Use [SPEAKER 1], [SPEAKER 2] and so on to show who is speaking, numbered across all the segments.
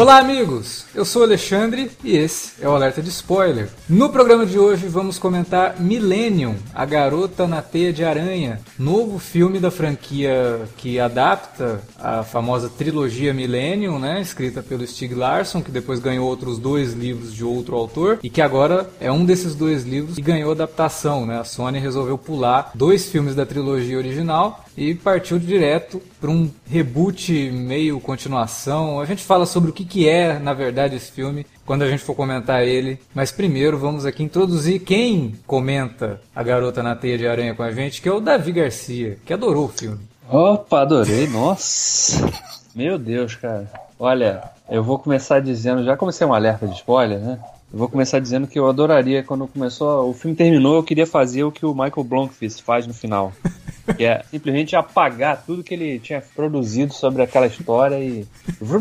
[SPEAKER 1] Olá, amigos! Eu sou Alexandre e esse é o Alerta de Spoiler. No programa de hoje vamos comentar Millennium, a garota na teia de aranha, novo filme da franquia que adapta a famosa trilogia Millennium, né, escrita pelo Stieg Larsson, que depois ganhou outros dois livros de outro autor e que agora é um desses dois livros que ganhou adaptação, né? A Sony resolveu pular dois filmes da trilogia original e partiu direto para um reboot meio continuação. A gente fala sobre o que, que é, na verdade, esse filme quando a gente for comentar ele. Mas primeiro vamos aqui introduzir quem comenta A Garota na Teia de Aranha com a gente, que é o Davi Garcia, que adorou o filme.
[SPEAKER 2] Opa, adorei, nossa. Meu Deus, cara. Olha, eu vou começar dizendo, já comecei um alerta de spoiler, né? Eu vou começar dizendo que eu adoraria, quando começou, o filme terminou, eu queria fazer o que o Michael Blomqvist faz no final. Que é simplesmente apagar tudo que ele tinha produzido sobre aquela história e.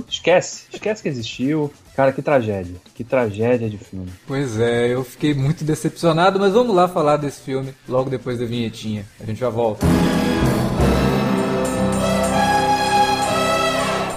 [SPEAKER 2] Esquece, esquece que existiu. Cara, que tragédia. Que tragédia de filme.
[SPEAKER 1] Pois é, eu fiquei muito decepcionado, mas vamos lá falar desse filme logo depois da vinhetinha. A gente já volta.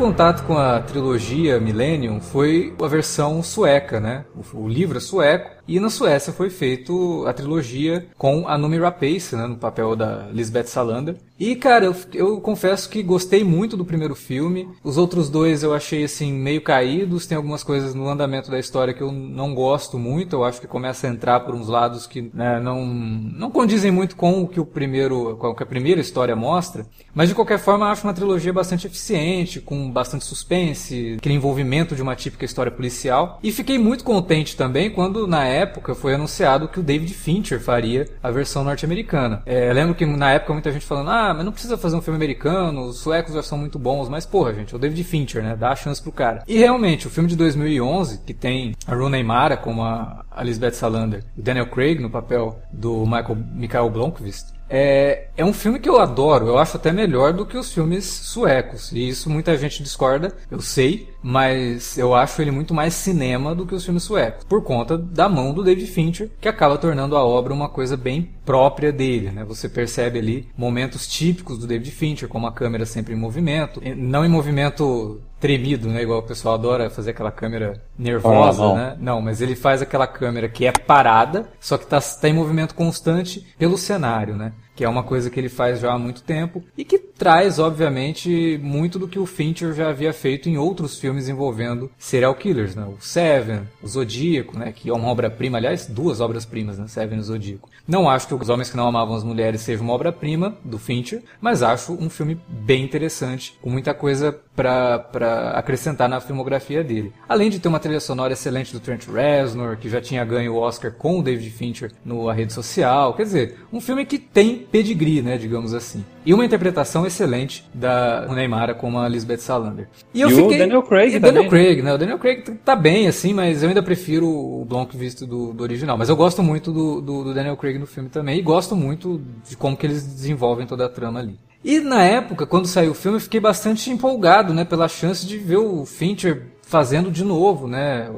[SPEAKER 1] Contato com a trilogia Millennium foi a versão sueca, né? O, livro é sueco e na Suécia foi feito a trilogia com a Noomi Rapace, né, no papel da Lisbeth Salander. E cara, eu, eu confesso que gostei muito do primeiro filme. Os outros dois eu achei assim meio caídos. Tem algumas coisas no andamento da história que eu não gosto muito. Eu acho que começa a entrar por uns lados que né, não não condizem muito com o que o primeiro, com a primeira história mostra. Mas de qualquer forma, eu acho uma trilogia bastante eficiente, com bastante suspense, aquele envolvimento de uma típica história policial. E fiquei muito contente também quando na época época foi anunciado que o David Fincher faria a versão norte-americana. É, lembro que na época muita gente falando, ah, mas não precisa fazer um filme americano, os suecos já são muito bons, mas porra, gente, é o David Fincher, né? Dá a chance pro cara. E realmente, o filme de 2011, que tem a Rooney Mara como a Elizabeth Salander e Daniel Craig no papel do Michael, Michael Blomqvist, é, é um filme que eu adoro, eu acho até melhor do que os filmes suecos. E isso muita gente discorda, eu sei, mas eu acho ele muito mais cinema do que os filmes suecos, por conta da mão do David Fincher, que acaba tornando a obra uma coisa bem própria dele, né? Você percebe ali momentos típicos do David Fincher, como a câmera sempre em movimento, não em movimento tremido, né? Igual o pessoal adora fazer aquela câmera nervosa, oh, né? Não, mas ele faz aquela câmera que é parada, só que está tá em movimento constante pelo cenário, né? Que é uma coisa que ele faz já há muito tempo e que traz, obviamente, muito do que o Fincher já havia feito em outros filmes envolvendo serial killers, né? O Seven, o Zodíaco, né? Que é uma obra-prima, aliás, duas obras-primas, né? Seven e o Zodíaco. Não acho que Os Homens que Não Amavam as Mulheres seja uma obra-prima do Fincher, mas acho um filme bem interessante, com muita coisa para acrescentar na filmografia dele. Além de ter uma trilha sonora excelente do Trent Reznor, que já tinha ganho o Oscar com o David Fincher no A Rede Social, quer dizer, um filme que tem pedigree, né, digamos assim. E uma interpretação excelente da Neymar como a Lisbeth Salander.
[SPEAKER 2] E, eu e fiquei... o Daniel Craig
[SPEAKER 1] e
[SPEAKER 2] também.
[SPEAKER 1] Daniel Craig, né? O Daniel Craig tá bem, assim, mas eu ainda prefiro o Blomqvist do, do original. Mas eu gosto muito do, do, do Daniel Craig no filme também e gosto muito de como que eles desenvolvem toda a trama ali. E na época, quando saiu o filme, eu fiquei bastante empolgado, né, pela chance de ver o Fincher fazendo de novo, né,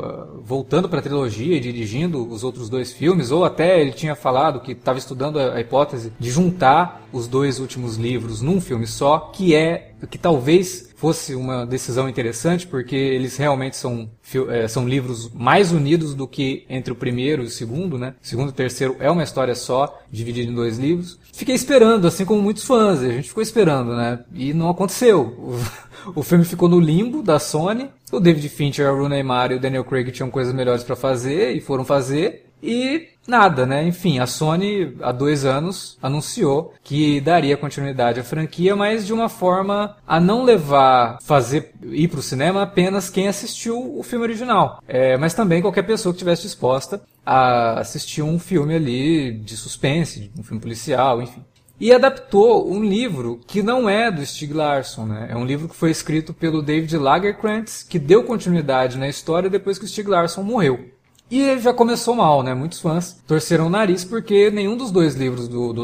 [SPEAKER 1] voltando para a trilogia e dirigindo os outros dois filmes, ou até ele tinha falado que estava estudando a hipótese de juntar os dois últimos livros num filme só, que é que talvez fosse uma decisão interessante, porque eles realmente são, é, são livros mais unidos do que entre o primeiro e o segundo, né? O segundo e o terceiro é uma história só, dividida em dois livros. Fiquei esperando, assim como muitos fãs, a gente ficou esperando, né? E não aconteceu. O filme ficou no limbo da Sony. O David Fincher, a Rooney Mara e o Daniel Craig tinham coisas melhores para fazer e foram fazer. E nada, né? Enfim, a Sony há dois anos anunciou que daria continuidade à franquia, mas de uma forma a não levar, fazer ir para o cinema apenas quem assistiu o filme original, é, mas também qualquer pessoa que estivesse disposta a assistir um filme ali de suspense, um filme policial, enfim e adaptou um livro que não é do Stieg Larsson, né? É um livro que foi escrito pelo David Lagerkrantz, que deu continuidade na história depois que o Stieg Larsson morreu. E já começou mal, né? Muitos fãs torceram o nariz porque nenhum dos dois livros do, do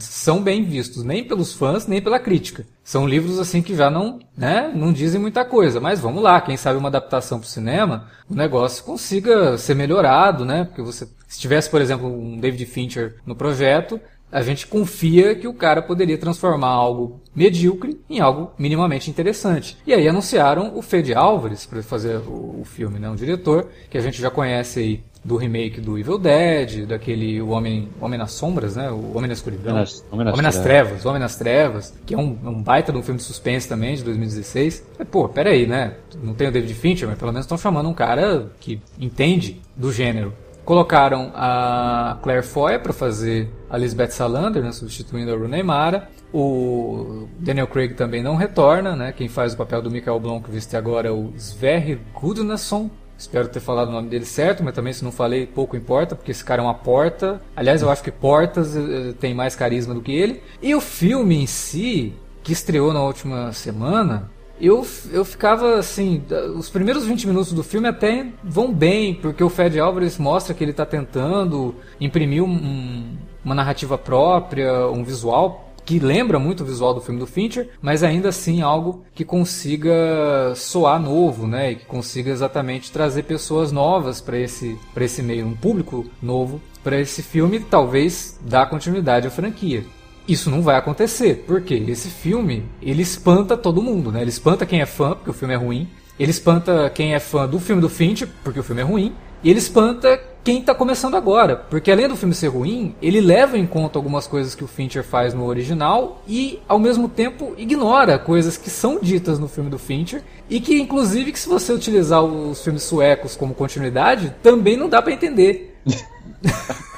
[SPEAKER 1] são bem vistos, nem pelos fãs, nem pela crítica. São livros assim que já não, né, não dizem muita coisa, mas vamos lá, quem sabe uma adaptação para o cinema, o negócio consiga ser melhorado, né? Porque você, se tivesse, por exemplo, um David Fincher no projeto, a gente confia que o cara poderia transformar algo medíocre em algo minimamente interessante. E aí anunciaram o Fede Álvares para fazer o, o, filme, né? Um diretor que a gente já conhece aí do remake do Evil Dead, daquele o Homem, Homem nas Sombras, né? O Homem na Escuridão. Homem nas, Homem nas, Homem nas Trevas, Homem nas Trevas, que é um, um, baita de um filme de suspense também, de 2016. Mas, pô, peraí, né? Não tem o David Fincher, mas pelo menos estão chamando um cara que entende do gênero. Colocaram a Claire Foy para fazer a Lisbeth Salander, né, substituindo a Rooney Mara. O Daniel Craig também não retorna, né? Quem faz o papel do Michael Blomqvist agora é o Sverre Gudnason. Espero ter falado o nome dele certo, mas também se não falei, pouco importa, porque esse cara é uma porta. Aliás, eu acho que portas eh, tem mais carisma do que ele. E o filme em si, que estreou na última semana, eu, eu ficava assim, os primeiros 20 minutos do filme até vão bem, porque o Fed Álvares mostra que ele está tentando imprimir um, uma narrativa própria, um visual que lembra muito o visual do filme do Fincher, mas ainda assim algo que consiga soar novo, né? E que consiga exatamente trazer pessoas novas para esse, esse meio, um público novo para esse filme, talvez dar continuidade à franquia. Isso não vai acontecer, porque esse filme, ele espanta todo mundo, né? Ele espanta quem é fã, porque o filme é ruim. Ele espanta quem é fã do filme do Finch, porque o filme é ruim. E ele espanta quem está começando agora, porque além do filme ser ruim, ele leva em conta algumas coisas que o Fincher faz no original e ao mesmo tempo ignora coisas que são ditas no filme do Fincher e que inclusive que se você utilizar os filmes suecos como continuidade, também não dá para entender.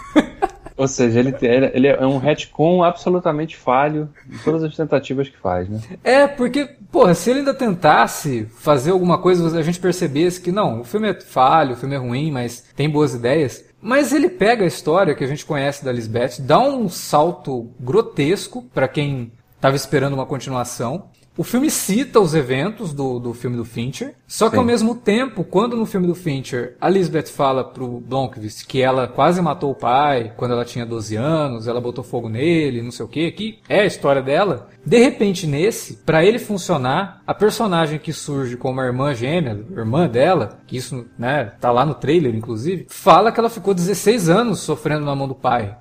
[SPEAKER 2] Ou seja, ele, ele é um retcon absolutamente falho em todas as tentativas que faz, né?
[SPEAKER 1] É, porque, porra, se ele ainda tentasse fazer alguma coisa, a gente percebesse que não, o filme é falho, o filme é ruim, mas tem boas ideias. Mas ele pega a história que a gente conhece da Lisbeth, dá um salto grotesco para quem estava esperando uma continuação o filme cita os eventos do, do filme do Fincher, só que Sim. ao mesmo tempo, quando no filme do Fincher a Lisbeth fala pro Blomqvist que ela quase matou o pai quando ela tinha 12 anos, ela botou fogo nele, não sei o que, que é a história dela, de repente nesse, para ele funcionar, a personagem que surge como a irmã gêmea, irmã dela, que isso, né, tá lá no trailer inclusive, fala que ela ficou 16 anos sofrendo na mão do pai.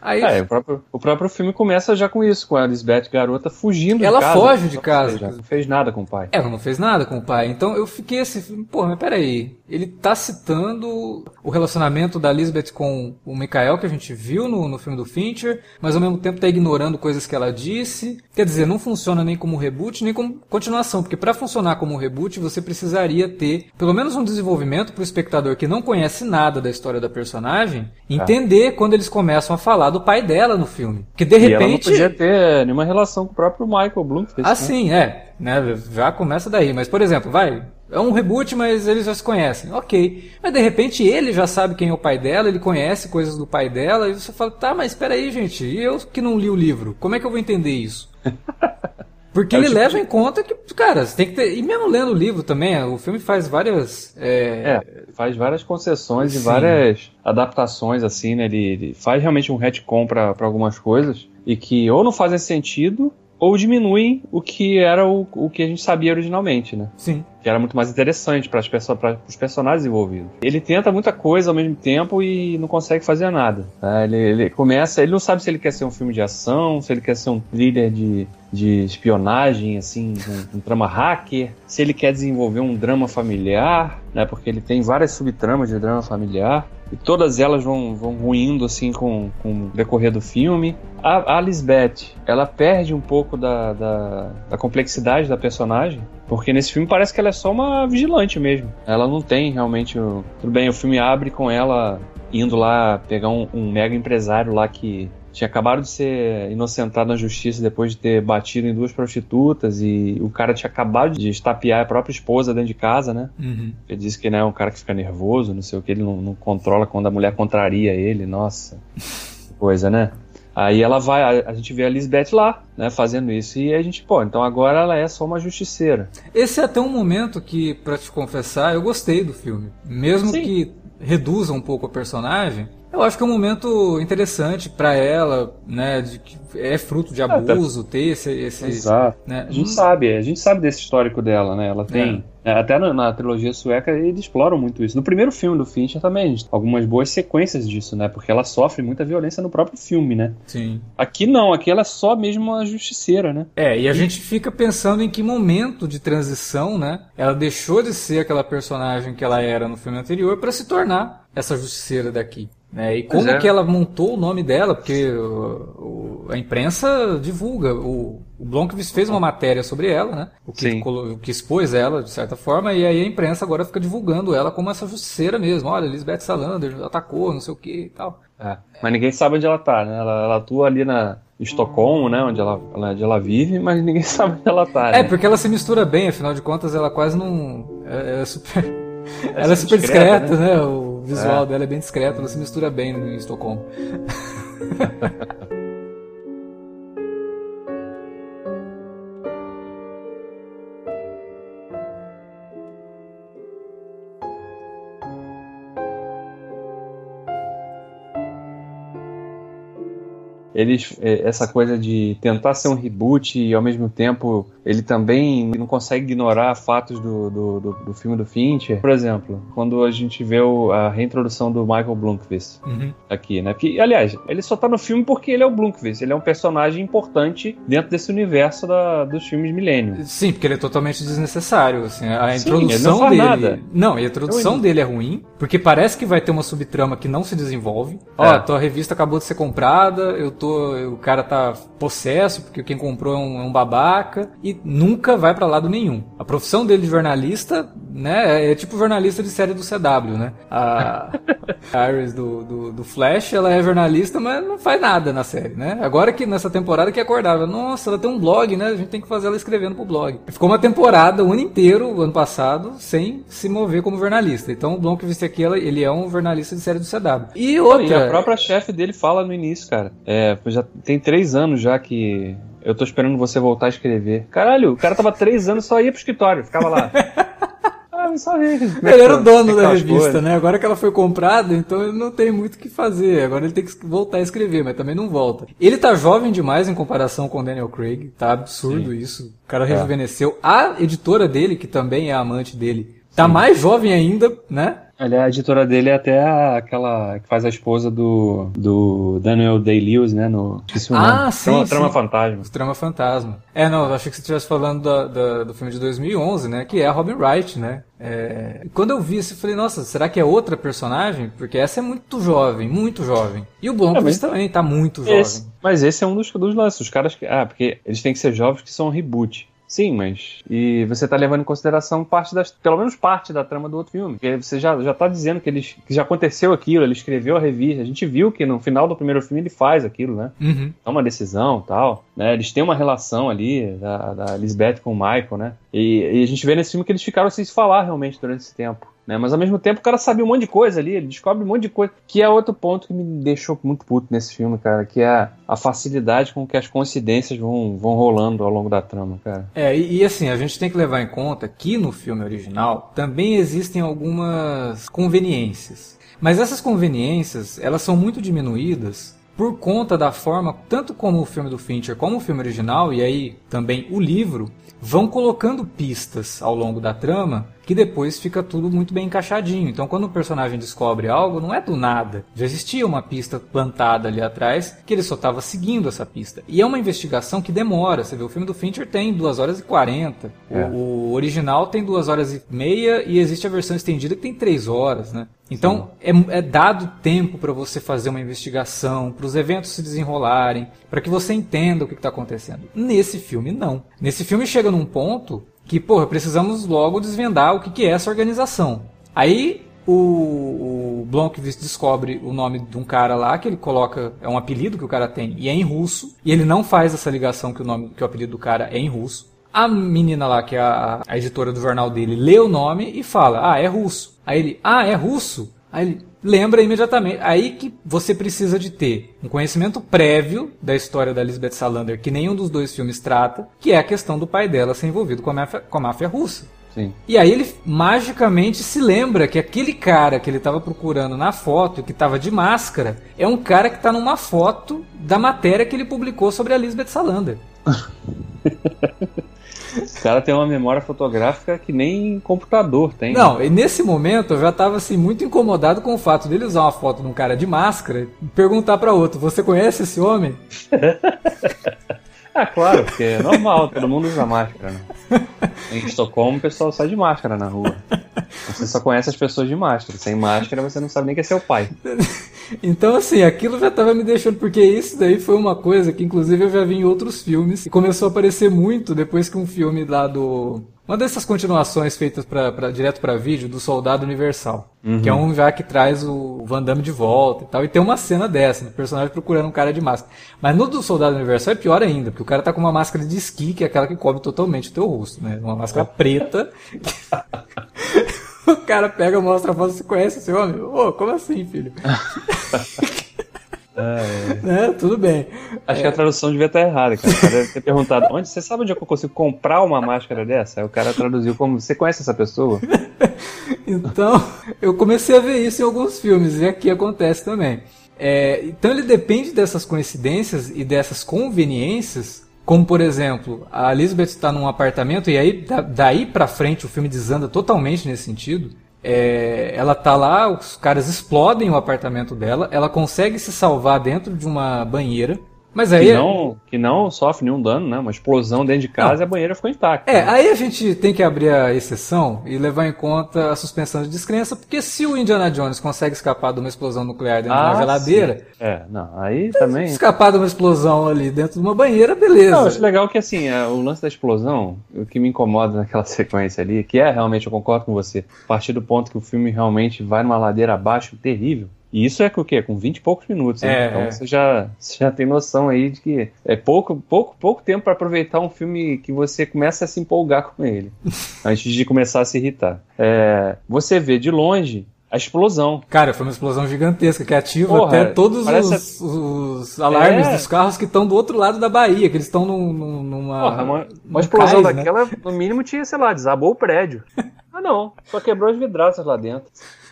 [SPEAKER 2] Aí, é, o, próprio, o próprio filme começa já com isso, com a Lisbeth garota fugindo
[SPEAKER 1] ela
[SPEAKER 2] de casa.
[SPEAKER 1] Ela foge de casa.
[SPEAKER 2] Não fez nada com o pai.
[SPEAKER 1] Ela não fez nada com o pai. Então eu fiquei assim, pô, mas peraí. Ele tá citando o relacionamento da Lisbeth com o Michael que a gente viu no, no filme do Fincher, mas ao mesmo tempo tá ignorando coisas que ela disse. Quer dizer, não funciona nem como reboot, nem como continuação, porque para funcionar como reboot você precisaria ter pelo menos um desenvolvimento pro espectador que não conhece nada da história da personagem, é. entender quando eles começam a falar do pai dela no filme. Que de repente. E ela não
[SPEAKER 2] podia ter nenhuma relação com o próprio Michael Bloom.
[SPEAKER 1] Ah, sim, é. Né? Já começa daí. Mas, por exemplo, vai, é um reboot, mas eles já se conhecem. Ok. Mas de repente ele já sabe quem é o pai dela, ele conhece coisas do pai dela, e você fala, tá, mas espera aí, gente, e eu que não li o livro, como é que eu vou entender isso? Porque é ele tipo leva de... em conta que, cara, você tem que ter. E mesmo lendo o livro também, o filme faz várias.
[SPEAKER 2] É, é faz várias concessões Sim. e várias adaptações, assim, né? Ele, ele faz realmente um retcon para algumas coisas e que ou não fazem sentido ou diminuem o que era o, o que a gente sabia originalmente, né?
[SPEAKER 1] Sim.
[SPEAKER 2] Que era muito mais interessante para os personagens envolvidos. Ele tenta muita coisa ao mesmo tempo e não consegue fazer nada. Tá? Ele, ele, começa, ele não sabe se ele quer ser um filme de ação, se ele quer ser um thriller de, de espionagem, assim, um, um drama hacker, se ele quer desenvolver um drama familiar, né? Porque ele tem várias subtramas de drama familiar e todas elas vão, vão ruindo assim com, com o decorrer do filme. A, a Lisbeth, ela perde um pouco da, da, da, complexidade da personagem, porque nesse filme parece que ela é só uma vigilante mesmo. Ela não tem realmente. O... Tudo bem, o filme abre com ela indo lá pegar um, um mega empresário lá que tinha acabado de ser inocentado na justiça depois de ter batido em duas prostitutas e o cara tinha acabado de estapear a própria esposa dentro de casa, né?
[SPEAKER 1] Uhum.
[SPEAKER 2] Ele disse que né, é um cara que fica nervoso, não sei o que, ele não, não controla quando a mulher contraria ele, nossa, coisa, né? Aí ela vai, a, a, gente vê a Lisbeth lá, né, fazendo isso. E a gente, pô, então agora ela é só uma justiceira.
[SPEAKER 1] Esse é até um momento que, para te confessar, eu gostei do filme. Mesmo Sim. que reduza um pouco a personagem, eu acho que é um momento interessante para ela, né? De que é fruto de abuso, ter esse. esse
[SPEAKER 2] Exato. Né? A gente hum. sabe, a gente sabe desse histórico dela, né? Ela tem. É. É, até na, na, trilogia sueca eles exploram muito isso. No primeiro filme do Fincher também, algumas boas sequências disso, né? Porque ela sofre muita violência no próprio filme, né?
[SPEAKER 1] Sim.
[SPEAKER 2] Aqui não, aqui ela é só mesmo uma justiceira, né?
[SPEAKER 1] É, e a e... gente fica pensando em que momento de transição, né? Ela deixou de ser aquela personagem que ela era no filme anterior para se tornar essa justiceira daqui. Né? E como é. que ela montou o nome dela, porque o, o, a imprensa divulga. O, o Blomqvist fez uma matéria sobre ela, né? O que, o que expôs ela, de certa forma, e aí a imprensa agora fica divulgando ela como essa justiceira mesmo. Olha, Lisbeth Salander atacou, não sei o que e tal.
[SPEAKER 2] É. Mas ninguém sabe onde ela tá, né? Ela, ela atua ali na, Estocolmo, né? Onde ela, onde ela vive, mas ninguém sabe onde ela tá.
[SPEAKER 1] Né? É, porque ela se mistura bem, afinal de contas, ela quase não. É, é super. É ela é super discreta, discreta né? né? O visual é. dela é bem discreto, ela se mistura bem em Estocolmo.
[SPEAKER 2] eles é, essa coisa de tentar ser um reboot e ao mesmo tempo ele também não consegue ignorar fatos do, do, do, do filme do Fincher. Por exemplo, quando a gente vê o, a reintrodução do Michael Blomkvist
[SPEAKER 1] uhum.
[SPEAKER 2] aqui, né? Que, aliás, ele só tá no filme porque ele é o Blomkvist, ele é um personagem importante dentro desse universo da, dos filmes Millennium.
[SPEAKER 1] Sim, porque ele é totalmente desnecessário, assim, a Sim, introdução não dele... Nada. Não, a introdução dele é ruim, porque parece que vai ter uma subtrama que não se desenvolve. Ó, é. tua revista acabou de ser comprada, eu tô, o cara tá possesso porque quem comprou é um, é um babaca e nunca vai para lado nenhum. A profissão dele de jornalista, né, é tipo jornalista de série do CW, né? A, a Iris do, do, do, Flash, ela é jornalista, mas não faz nada na série, né? Agora que nessa temporada que acordava, nossa, ela tem um blog, né? A gente tem que fazer ela escrevendo pro blog. Ficou uma temporada, o ano inteiro, ano passado, sem se mover como jornalista. Então o Blomqvist aqui, ele é um jornalista de série do CW.
[SPEAKER 2] E outra... E a própria chefe dele fala no início, cara. É, já tem três anos já que eu tô esperando você voltar a escrever. Caralho, o cara tava três anos só ia pro escritório, ficava lá. ah, só ia.
[SPEAKER 1] Ele era o dono da revista, coisas. né? Agora que ela foi comprada, então ele não tem muito o que fazer. Agora ele tem que voltar a escrever, mas também não volta. Ele tá jovem demais em comparação com o Daniel Craig, tá absurdo Sim. isso. O cara é. rejuvenesceu. A editora dele, que também é amante dele, tá Sim. mais jovem ainda, né?
[SPEAKER 2] Aliás, a editora dele é até aquela que faz a esposa do, do Daniel Day-Lewis, né? No,
[SPEAKER 1] ah, sim,
[SPEAKER 2] Trama,
[SPEAKER 1] sim.
[SPEAKER 2] Trama Fantasma.
[SPEAKER 1] Trama Fantasma. É, não, eu achei que você estivesse falando da, da, do filme de 2011, né? Que é a Robin Wright, né? É... Quando eu vi isso, eu falei, nossa, será que é outra personagem? Porque essa é muito jovem, muito jovem. E o Blomqvist é, também tá muito
[SPEAKER 2] esse, jovem. Mas esse é um dos, dos lances. Os caras que... Ah, porque eles têm que ser jovens que são reboot. Sim, mas. E você tá levando em consideração parte das. Pelo menos parte da trama do outro filme. Porque você já, já tá dizendo que, ele, que já aconteceu aquilo, ele escreveu a revista. A gente viu que no final do primeiro filme ele faz aquilo, né?
[SPEAKER 1] Uhum.
[SPEAKER 2] Toma uma decisão tal. Né? Eles têm uma relação ali, da, da Lisbeth com o Michael, né? E, e a gente vê nesse filme que eles ficaram sem se falar realmente durante esse tempo. Né? Mas ao mesmo tempo o cara sabe um monte de coisa ali, ele descobre um monte de coisa. Que é outro ponto que me deixou muito puto nesse filme, cara, que é a facilidade com que as coincidências vão, vão rolando ao longo da trama, cara.
[SPEAKER 1] É, e, e, assim, a gente tem que levar em conta que no filme original também existem algumas conveniências. Mas essas conveniências, elas são muito diminuídas por conta da forma, tanto como o filme do Fincher, como o filme original, e aí também o livro, vão colocando pistas ao longo da trama que depois fica tudo muito bem encaixadinho. Então, quando o personagem descobre algo, não é do nada. Já existia uma pista plantada ali atrás que ele só estava seguindo essa pista. E é uma investigação que demora. Você vê, o filme do Fincher tem 2 horas e 40. É. O, o, original tem 2 horas e meia e existe a versão estendida que tem 3 horas, né? Então, é, é, dado tempo para você fazer uma investigação, para os eventos se desenrolarem, para que você entenda o que está acontecendo. Nesse filme, não. Nesse filme chega num ponto que, porra, precisamos logo desvendar o que, que é essa organização. Aí o, o descobre o nome de um cara lá que ele coloca é um apelido que o cara tem e é em russo e ele não faz essa ligação que o nome que o apelido do cara é em russo. A menina lá que é a, a editora do jornal dele lê o nome e fala ah é russo. Aí ele ah é russo. Aí ele lembra imediatamente. Aí que você precisa de ter um conhecimento prévio da história da Lisbeth Salander, que nenhum dos dois filmes trata, que é a questão do pai dela ser envolvido com a máfia, com a máfia russa.
[SPEAKER 2] Sim.
[SPEAKER 1] E aí ele magicamente se lembra que aquele cara que ele estava procurando na foto, que estava de máscara, é um cara que está numa foto da matéria que ele publicou sobre a Lisbeth Salander.
[SPEAKER 2] O cara tem uma memória fotográfica que nem computador tem.
[SPEAKER 1] Não, e nesse momento eu já estava assim muito incomodado com o fato dele usar uma foto de um cara de máscara e perguntar para outro: "Você conhece esse homem?"
[SPEAKER 2] ah, claro, porque é normal, todo mundo usa máscara. Né? Em Estocolmo o pessoal sai de máscara na rua. Você só conhece as pessoas de máscara. Sem máscara você não sabe nem que é seu pai.
[SPEAKER 1] Então, assim, aquilo já estava me deixando, porque isso daí foi uma coisa que, inclusive, eu já vi em outros filmes e começou a aparecer muito depois que um filme lá do. Uma dessas continuações feitas pra, pra direto para vídeo do Soldado Universal. Uhum. Que é um já que traz o Van Damme de volta e tal. E tem uma cena dessa, né? O personagem procurando um cara de máscara. Mas no do Soldado Universal é pior ainda, porque o cara tá com uma máscara de esqui, que é aquela que cobre totalmente o teu rosto, né? Uma máscara preta. O cara pega, mostra a foto, você conhece esse homem? Ô, como assim, filho? É, é. tudo bem.
[SPEAKER 2] Acho é. que a tradução devia estar errada, cara. O cara deve ter perguntado: onde você sabe onde eu consigo comprar uma máscara dessa? Aí o cara traduziu como: você conhece essa pessoa?
[SPEAKER 1] então, eu comecei a ver isso em alguns filmes, e aqui acontece também. É, então ele depende dessas coincidências e dessas conveniências como, por exemplo, a Elizabeth está num apartamento e aí daí pra frente o filme desanda totalmente nesse sentido. É, ela tá lá, os caras explodem o apartamento dela, ela consegue se salvar dentro de uma banheira. Mas aí.
[SPEAKER 2] Que não, que não sofre nenhum dano, né? Uma explosão dentro de casa não. e a banheira ficou intacta.
[SPEAKER 1] É, aí a gente tem que abrir a exceção e levar em conta a suspensão de descrença, porque se o Indiana Jones consegue escapar de uma explosão nuclear dentro ah, de uma ah, geladeira. Sim.
[SPEAKER 2] É, não, aí também.
[SPEAKER 1] Escapar de uma explosão ali dentro de uma banheira, beleza. Não,
[SPEAKER 2] acho legal que assim, é, o lance da explosão, o que me incomoda naquela sequência ali, que é realmente, eu concordo com você, a partir do ponto que o filme realmente vai numa ladeira abaixo terrível. E isso é com o quê? Com 20 e poucos minutos. Né? É, então é. Você, já, você já tem noção aí de que é pouco, pouco, pouco tempo para aproveitar um filme que você começa a se empolgar com ele, antes de começar a se irritar. É, você vê de longe a explosão.
[SPEAKER 1] Cara, foi uma explosão gigantesca que ativa Porra, até todos os, os, alarmes é. dos carros que estão do outro lado da Bahia, que eles estão num, numa.
[SPEAKER 2] Porra, uma, uma explosão cais, né? daquela, né? no mínimo, tinha, sei lá, desabou o prédio. ah, não. Só quebrou as vidraças lá dentro.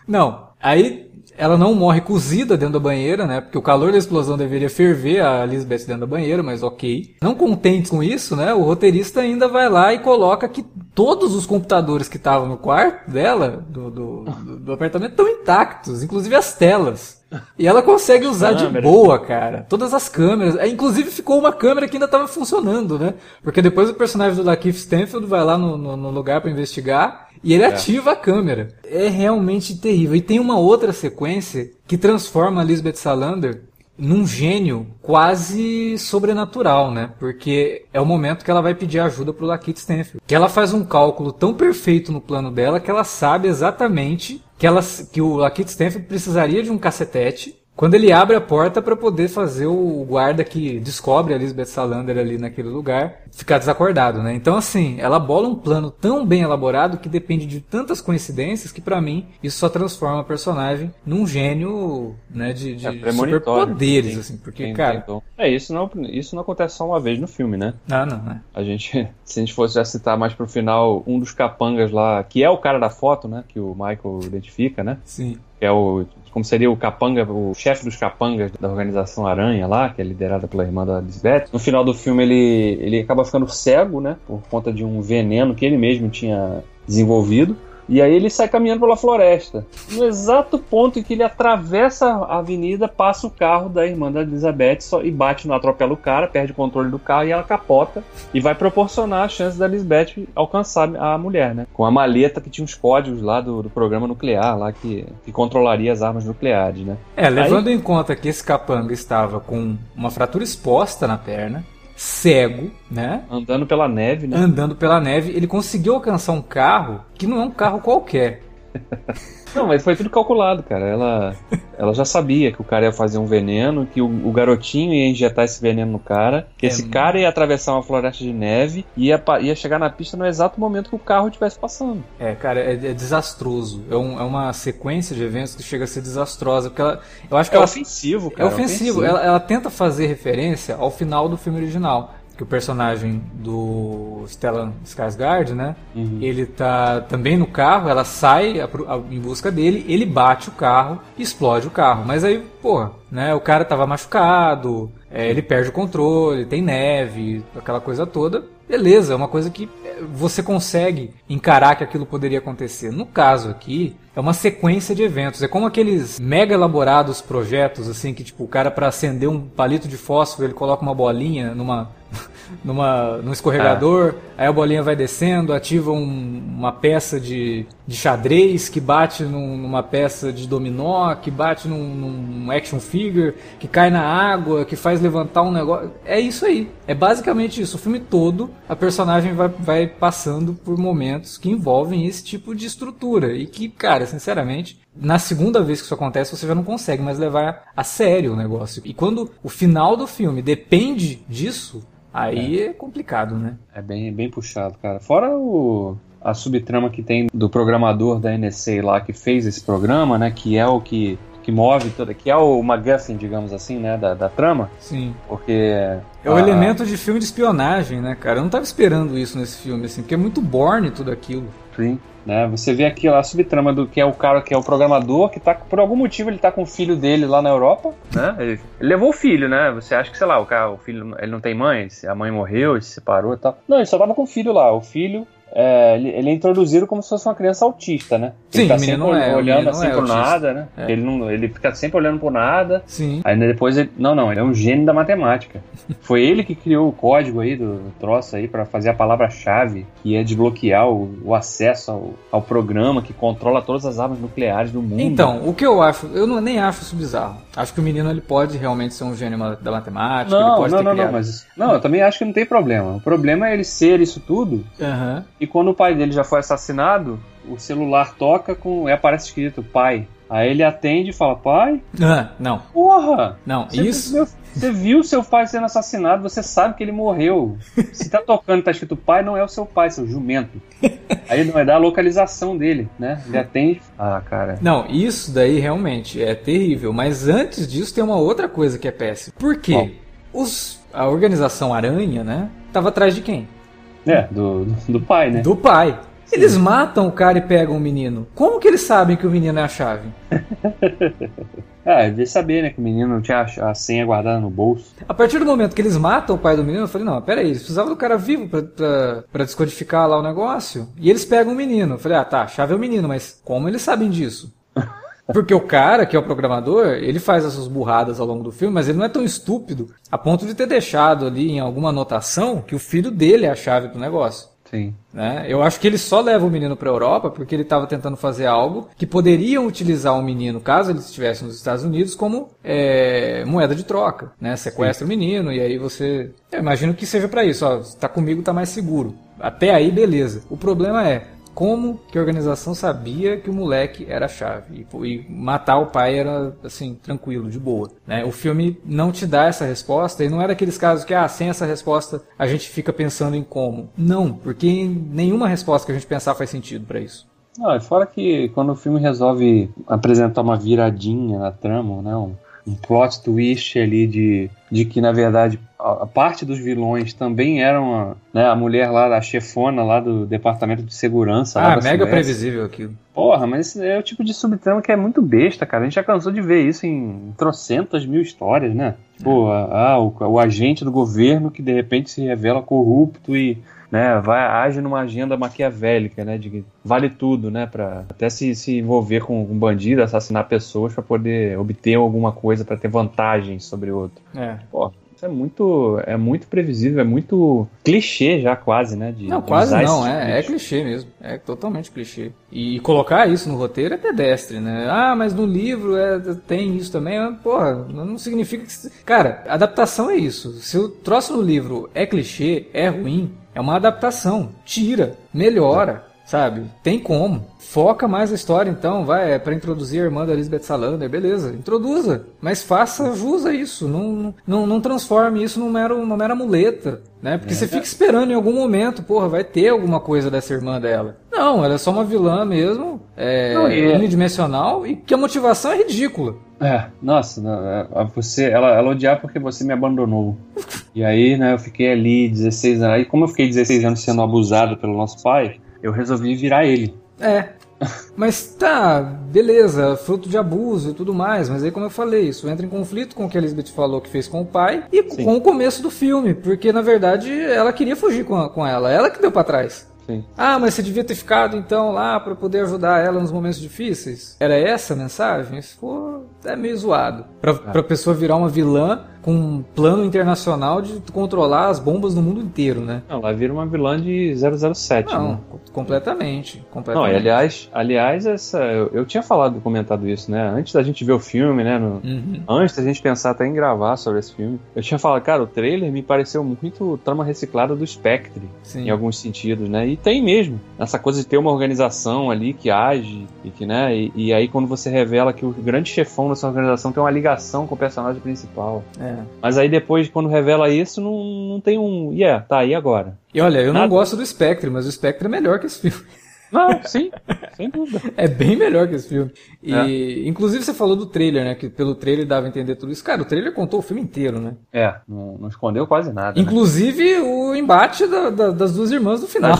[SPEAKER 1] Não. Aí ela não morre cozida dentro da banheira, né? Porque o calor da explosão deveria ferver a Lisbeth dentro da banheira, mas ok. Não contente com isso, né? O roteirista ainda vai lá e coloca que todos os computadores que estavam no quarto dela, do, do, do apartamento, estão intactos, inclusive as telas. E ela consegue usar de boa, cara. Todas as câmeras. É, inclusive ficou uma câmera que ainda estava funcionando, né? Porque depois o personagem do Lakeith Stanfield vai lá no, no, no lugar para investigar e ele é. ativa a câmera. É realmente terrível. E tem uma outra sequência que transforma Lisbeth Salander num gênio quase sobrenatural, né? Porque é o momento que ela vai pedir ajuda pro Lakeith Stanfield. Que ela faz um cálculo tão perfeito no plano dela que ela sabe exatamente que, ela, que o Lakeith Stanfield precisaria de um cacetete quando ele abre a porta para poder fazer o guarda que descobre a Elizabeth Salander ali naquele lugar ficar desacordado, né? Então assim, ela bola um plano tão bem elaborado que depende de tantas coincidências que para mim isso só transforma a personagem num gênio, né, de, de
[SPEAKER 2] É
[SPEAKER 1] superpoderes
[SPEAKER 2] Sim,
[SPEAKER 1] assim, porque cara,
[SPEAKER 2] tentou. É, isso não, isso não acontece só uma vez no filme, né?
[SPEAKER 1] ah, não, né?
[SPEAKER 2] A gente, se a gente fosse já citar mais pro final, um dos capangas lá, que é o cara da foto, né? Que o Michael identifica, né?
[SPEAKER 1] Sim.
[SPEAKER 2] Que é o. Como seria o capanga, o chefe dos capangas da organização Aranha lá, que é liderada pela irmã da Lisbeth. No final do filme ele, ele acaba ficando cego, né? Por conta de um veneno que ele mesmo tinha desenvolvido. E aí ele sai caminhando pela floresta. No exato ponto em que ele atravessa a avenida, passa o carro da irmã da Elizabeth só- e bate no atropela o cara, perde o controle do carro e ela capota e vai proporcionar a chance da Elizabeth alcançar a mulher, né? Com a maleta que tinha os códigos lá do, do programa nuclear, lá que, que controlaria as armas nucleares, né?
[SPEAKER 1] É, levando em conta que esse capanga estava com uma fratura exposta na perna, cego, né?
[SPEAKER 2] Andando pela neve, né?
[SPEAKER 1] Andando pela neve, ele conseguiu alcançar um carro que não é um carro qualquer.
[SPEAKER 2] Não, mas foi tudo calculado, cara. Ela, ela já sabia que o cara ia fazer um veneno, que o, o garotinho ia injetar esse veneno no cara, que
[SPEAKER 1] É,
[SPEAKER 2] esse cara ia atravessar uma floresta de neve e ia, ia chegar na pista no exato momento que o carro estivesse passando.
[SPEAKER 1] É, cara, é, é desastroso. É, um- é uma sequência de eventos que chega a ser desastrosa. Porque ela, eu acho que
[SPEAKER 2] É
[SPEAKER 1] ela,
[SPEAKER 2] ofensivo,
[SPEAKER 1] é
[SPEAKER 2] cara.
[SPEAKER 1] ofensivo. Ela, ela tenta fazer referência ao final do filme original. Que o personagem do Stellan Skarsgård, né?
[SPEAKER 2] Uhum.
[SPEAKER 1] Ele tá também no carro, ela sai a- a- em busca dele, ele bate o carro explode o carro. Mas aí, porra, né? O cara tava machucado, é, ele perde o controle, tem neve, aquela coisa toda. Beleza, é uma coisa que é, você consegue encarar que aquilo poderia acontecer. No caso aqui, é uma sequência de eventos. É como aqueles mega elaborados projetos, assim, que tipo, o cara para acender um palito de fósforo, ele coloca uma bolinha numa, numa, num escorregador, aí a bolinha vai descendo, ativa um- uma peça de, de xadrez que bate num- numa peça de dominó, que bate num, num action figure, que cai na água, que faz levantar um negócio. É isso aí. É basicamente isso. O filme todo, a personagem vai, vai passando por momentos que envolvem esse tipo de estrutura. E que, cara, sinceramente, na segunda vez que isso acontece, você já não consegue mais levar a sério o negócio. E quando o final do filme depende disso, aí é, complicado, né?
[SPEAKER 2] É bem, bem puxado, cara. Fora o, a subtrama que tem do programador da NSA lá que fez esse programa, né? Que é o que, que move toda, que é o MacGuffin, digamos assim, né? Da, da trama.
[SPEAKER 1] Sim.
[SPEAKER 2] Porque.
[SPEAKER 1] É o
[SPEAKER 2] a-
[SPEAKER 1] elemento de filme de espionagem, né, cara? Eu não tava esperando isso nesse filme, assim, porque é muito borne tudo aquilo.
[SPEAKER 2] Sim. Né? Você vê aqui lá a subtrama do que é o cara que é o programador, que tá, por algum motivo, ele tá com o filho dele lá na Europa, né? Ele, ele levou o filho, né? Você acha que, sei lá, o cara, o filho, ele não tem mãe, a mãe morreu, se separou e tal. Não, ele só tava com o filho lá. O filho, é, ele, ele é introduzido como se fosse uma criança autista, né?
[SPEAKER 1] Sim,
[SPEAKER 2] ele tá
[SPEAKER 1] o menino
[SPEAKER 2] sempre
[SPEAKER 1] não é,
[SPEAKER 2] olhando assim
[SPEAKER 1] não é autista.
[SPEAKER 2] nada, né?
[SPEAKER 1] É.
[SPEAKER 2] Ele, não, ele fica sempre olhando pro nada.
[SPEAKER 1] Sim.
[SPEAKER 2] Aí depois ele. Não, não, ele é um gênio da matemática. Foi ele que criou o código aí do troço aí para fazer a palavra-chave, que é desbloquear o, o acesso ao, ao programa que controla todas as armas nucleares do mundo.
[SPEAKER 1] Então, o que eu acho, eu não, nem acho isso bizarro. Acho que o menino ele pode realmente ser um gênio da matemática, ele
[SPEAKER 2] Não,
[SPEAKER 1] pode
[SPEAKER 2] não,
[SPEAKER 1] ter
[SPEAKER 2] não,
[SPEAKER 1] criado.
[SPEAKER 2] não, mas. Não, eu também acho que não tem problema. O problema é ele ser isso tudo,
[SPEAKER 1] Aham.
[SPEAKER 2] E quando o pai dele já foi assassinado, o celular toca com. e aparece escrito pai. Aí ele atende e fala, pai?
[SPEAKER 1] Ah, não,
[SPEAKER 2] Porra!
[SPEAKER 1] não,
[SPEAKER 2] Você,
[SPEAKER 1] isso.
[SPEAKER 2] Você viu seu pai sendo assassinado, você sabe que ele morreu. Se tá tocando e tá escrito pai, não é o seu pai, seu jumento. Aí ele vai dar a localização dele, né? Ele atende. Ah, cara.
[SPEAKER 1] Não, isso daí realmente é terrível. Mas antes disso tem uma outra coisa que é péssima. Por quê?
[SPEAKER 2] Bom.
[SPEAKER 1] Os, a organização Aranha, né? Tava atrás de quem?
[SPEAKER 2] É, do, do, pai, né?
[SPEAKER 1] Do pai. Eles matam o cara e pegam o menino. Como que eles sabem que o menino é a chave?
[SPEAKER 2] Ah, devia saber, né? Que o menino tinha a a senha guardada no bolso.
[SPEAKER 1] A partir do momento que eles matam o pai do menino, eu falei, não, peraí, eles precisavam do cara vivo pra, pra, pra descodificar lá o negócio. E eles pegam o menino. Eu falei, ah, tá, a chave é o menino, mas como eles sabem disso? Porque o cara, que é o programador, ele faz essas burradas ao longo do filme, mas ele não é tão estúpido a ponto de ter deixado ali em alguma anotação que o filho dele é a chave pro negócio.
[SPEAKER 2] Sim.
[SPEAKER 1] Né? Eu acho que ele só leva o menino para a Europa porque ele estava tentando fazer algo que poderiam utilizar o menino, caso ele estivesse nos Estados Unidos, como é, moeda de troca. Né? Sequestra Sim. o menino e aí você. Eu imagino que seja para isso. Ó, tá comigo, tá mais seguro. Até aí, beleza. O problema é, como que a organização sabia que o moleque era a chave. E, e, matar o pai era assim tranquilo de boa né? o filme não te dá essa resposta e não é daqueles casos que ah sem essa resposta a gente fica pensando em como. Não porque nenhuma resposta que a gente pensar faz sentido para isso.
[SPEAKER 2] Não, fora que quando o filme resolve apresentar uma viradinha na trama, né, um, um plot twist ali de, de que, na verdade, a, a parte dos vilões também eram a, né, a mulher lá, a chefona lá do departamento de segurança.
[SPEAKER 1] Ah, mega Suécia. previsível aquilo.
[SPEAKER 2] Porra, mas esse é o tipo de subtrama que é muito besta, cara. A gente já cansou de ver isso em trocentas mil histórias, né? Pô, ah, o, o agente do governo que de repente se revela corrupto e né, vai age numa agenda maquiavélica, né, de vale tudo, né, para até se, se envolver com um bandido, assassinar pessoas para poder obter alguma coisa para ter vantagem sobre outro.
[SPEAKER 1] É.
[SPEAKER 2] Pô, isso é muito, é muito previsível, é muito clichê já quase, né? De,
[SPEAKER 1] não, quase não, é, é clichê mesmo, é totalmente clichê. E colocar isso no roteiro é pedestre, né? Ah, mas no livro é, tem isso também, porra, não significa que... Cara, adaptação é isso, se o troço no livro é clichê, é ruim, é uma adaptação. Tira, melhora, sabe? Tem como. Foca mais a história, então, vai, é para introduzir a irmã da Elizabeth Salander, beleza, introduza, mas faça jus a isso, não, não, não transforme isso num mero, numa mera muleta, né? Porque é. você fica esperando em algum momento, porra, vai ter alguma coisa dessa irmã dela. Não, ela é só uma vilã mesmo, é, não, é unidimensional, e que a motivação é ridícula.
[SPEAKER 2] É, nossa, é, você, ela, ela odiar porque você me abandonou. E aí, né, eu fiquei ali 16 anos, aí como eu fiquei 16 anos sendo abusado pelo nosso pai, eu resolvi virar ele.
[SPEAKER 1] É. Mas tá, beleza, fruto de abuso e tudo mais, mas aí como eu falei, isso entra em conflito com o que a Elizabeth falou que fez com o pai e Sim. com o começo do filme, porque na verdade ela queria fugir com, a, com ela, ela que deu para trás.
[SPEAKER 2] Sim.
[SPEAKER 1] Ah, mas você devia ter ficado então lá para poder ajudar ela nos momentos difíceis? Era essa a mensagem? Isso for, é meio zoado. Pra, é. pra pessoa virar uma vilã com um plano internacional de controlar as bombas no mundo inteiro, né?
[SPEAKER 2] Não, ela vira uma vilã de 007,
[SPEAKER 1] Não,
[SPEAKER 2] né?
[SPEAKER 1] completamente, completamente.
[SPEAKER 2] Não, e aliás, aliás essa, eu, eu, tinha falado, comentado isso, né? Antes da gente ver o filme, né? No, uhum. Antes da gente pensar até em gravar sobre esse filme, eu tinha falado, cara, o trailer me pareceu muito trama reciclada do Spectre, Sim. em alguns sentidos, né? E tem mesmo essa coisa de ter uma organização ali que age e que, né? E, e aí quando você revela que o grande chefão dessa organização tem uma ligação com o personagem principal.
[SPEAKER 1] É.
[SPEAKER 2] Mas aí depois, quando revela isso, não, não tem um. E yeah, tá aí agora.
[SPEAKER 1] E olha, eu Nada. não gosto do Spectre, mas o Spectre é melhor que esse filme.
[SPEAKER 2] Não, sim, sem dúvida.
[SPEAKER 1] É bem melhor que esse filme. E, é. inclusive, você falou do trailer, né? Que pelo trailer dava a entender tudo isso. Cara, o trailer contou o filme inteiro, né?
[SPEAKER 2] É, não, não escondeu quase nada.
[SPEAKER 1] Né? Inclusive, né? o embate da, da, das duas irmãs no final.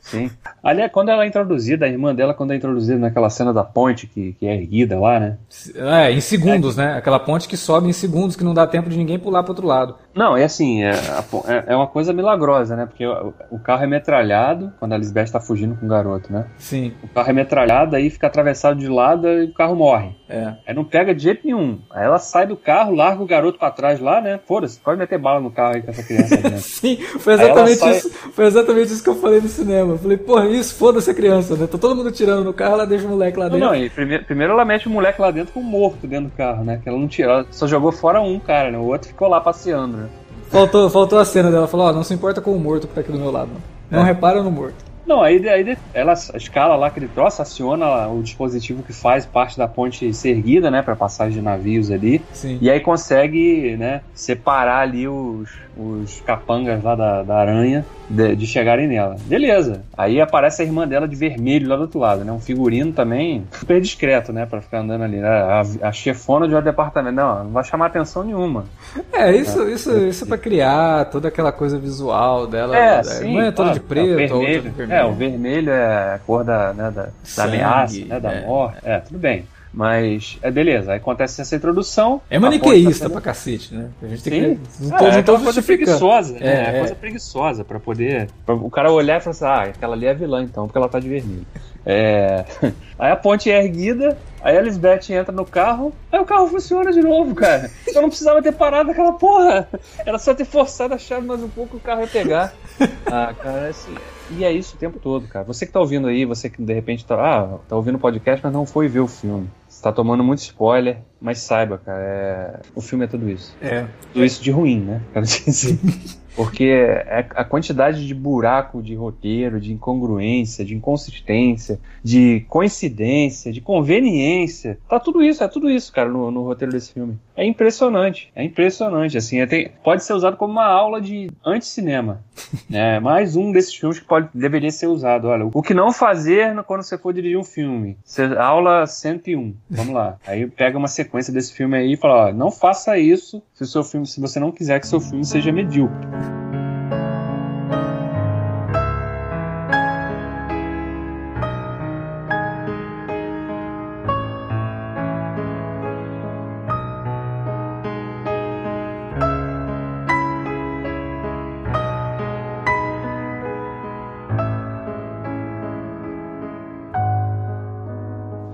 [SPEAKER 2] Sim. Ali é quando ela é introduzida, a irmã dela, quando é introduzida naquela cena da ponte que, que é erguida lá, né?
[SPEAKER 1] É, em segundos, é. né? Aquela ponte que sobe em segundos, que não dá tempo de ninguém pular pro outro lado.
[SPEAKER 2] Não, é assim, é, é, é uma coisa milagrosa, né? Porque o, carro é metralhado quando a Lisbeth tá fugindo com o garoto, né?
[SPEAKER 1] Sim.
[SPEAKER 2] O carro é metralhado, aí fica atravessado de lado e o carro morre.
[SPEAKER 1] É.
[SPEAKER 2] Aí não pega de jeito nenhum. Aí ela sai do carro, larga o garoto pra trás lá, né? Foda-se, pode meter bala no carro aí com essa criança dentro.
[SPEAKER 1] Sim, foi exatamente, sai... isso, foi exatamente isso que eu falei no cinema. Eu falei, porra, isso, foda-se a criança, né? Tá todo mundo tirando no carro, ela deixa o moleque lá dentro.
[SPEAKER 2] Não, não, e primeiro, primeiro ela mete o moleque lá dentro com o morto dentro do carro, né? Que ela não tirou, ela só jogou fora um cara, né? O outro ficou lá passeando, né?
[SPEAKER 1] Faltou, faltou a cena dela, falou, ó, não se importa com o morto que tá aqui do meu lado, não. Não é. repara no morto.
[SPEAKER 2] Não, aí, aí ela escala lá aquele troço, aciona o dispositivo que faz parte da ponte ser erguida, né, para passagem de navios ali.
[SPEAKER 1] Sim.
[SPEAKER 2] E aí consegue, né, separar ali os, os capangas lá da, da aranha de, de, chegarem nela. Beleza. Aí aparece a irmã dela de vermelho lá do outro lado, né? Um figurino também super discreto, né? Pra ficar andando ali. Né? A, a chefona de um departamento. Não, não vai chamar atenção nenhuma.
[SPEAKER 1] É, isso é, isso, isso é pra criar toda aquela coisa visual dela.
[SPEAKER 2] É,
[SPEAKER 1] a
[SPEAKER 2] sim,
[SPEAKER 1] irmã é toda de preto,
[SPEAKER 2] é, o vermelho, vermelho. É, o vermelho é a cor da, né, da, da ameaça, né? Da é. morte. É, tudo bem. Mas é beleza, aí acontece essa introdução.
[SPEAKER 1] É maniqueísta tá pra cacete, né? A gente tem Sim.
[SPEAKER 2] que. Não tô, é, não tô é coisa preguiçosa, né? É, é, coisa preguiçosa pra poder. Pra o cara olhar e falar assim: ah, aquela ali é vilã então, porque ela tá de vermelho. É... Aí a ponte é erguida, aí a Lisbeth entra no carro, aí o carro funciona de novo, cara. Então não precisava ter parado aquela porra. Era só ter forçado a chave mais um pouco o carro ia pegar. Ah, cara, assim. E é isso o tempo todo, cara. Você que tá ouvindo aí, você que de repente tá, ah, tá ouvindo o podcast, mas não foi ver o filme. Você tá tomando muito spoiler, mas saiba, cara, é... o filme é tudo isso.
[SPEAKER 1] É.
[SPEAKER 2] Tudo isso de ruim, né? Quero dizer. Porque é a quantidade de buraco de roteiro, de incongruência, de inconsistência, de coincidência, de conveniência, tá tudo isso, é tudo isso, cara, no, no roteiro desse filme. É impressionante, é impressionante, assim, é, tem, pode ser usado como uma aula de anti-cinema. É mais um desses filmes que pode, deveria ser usado. Olha, o que não fazer quando você for dirigir um filme. aula 101, vamos lá. Aí pega uma sequência desse filme aí e fala, ó, não faça isso se o seu filme, se você não quiser que seu filme seja medíocre.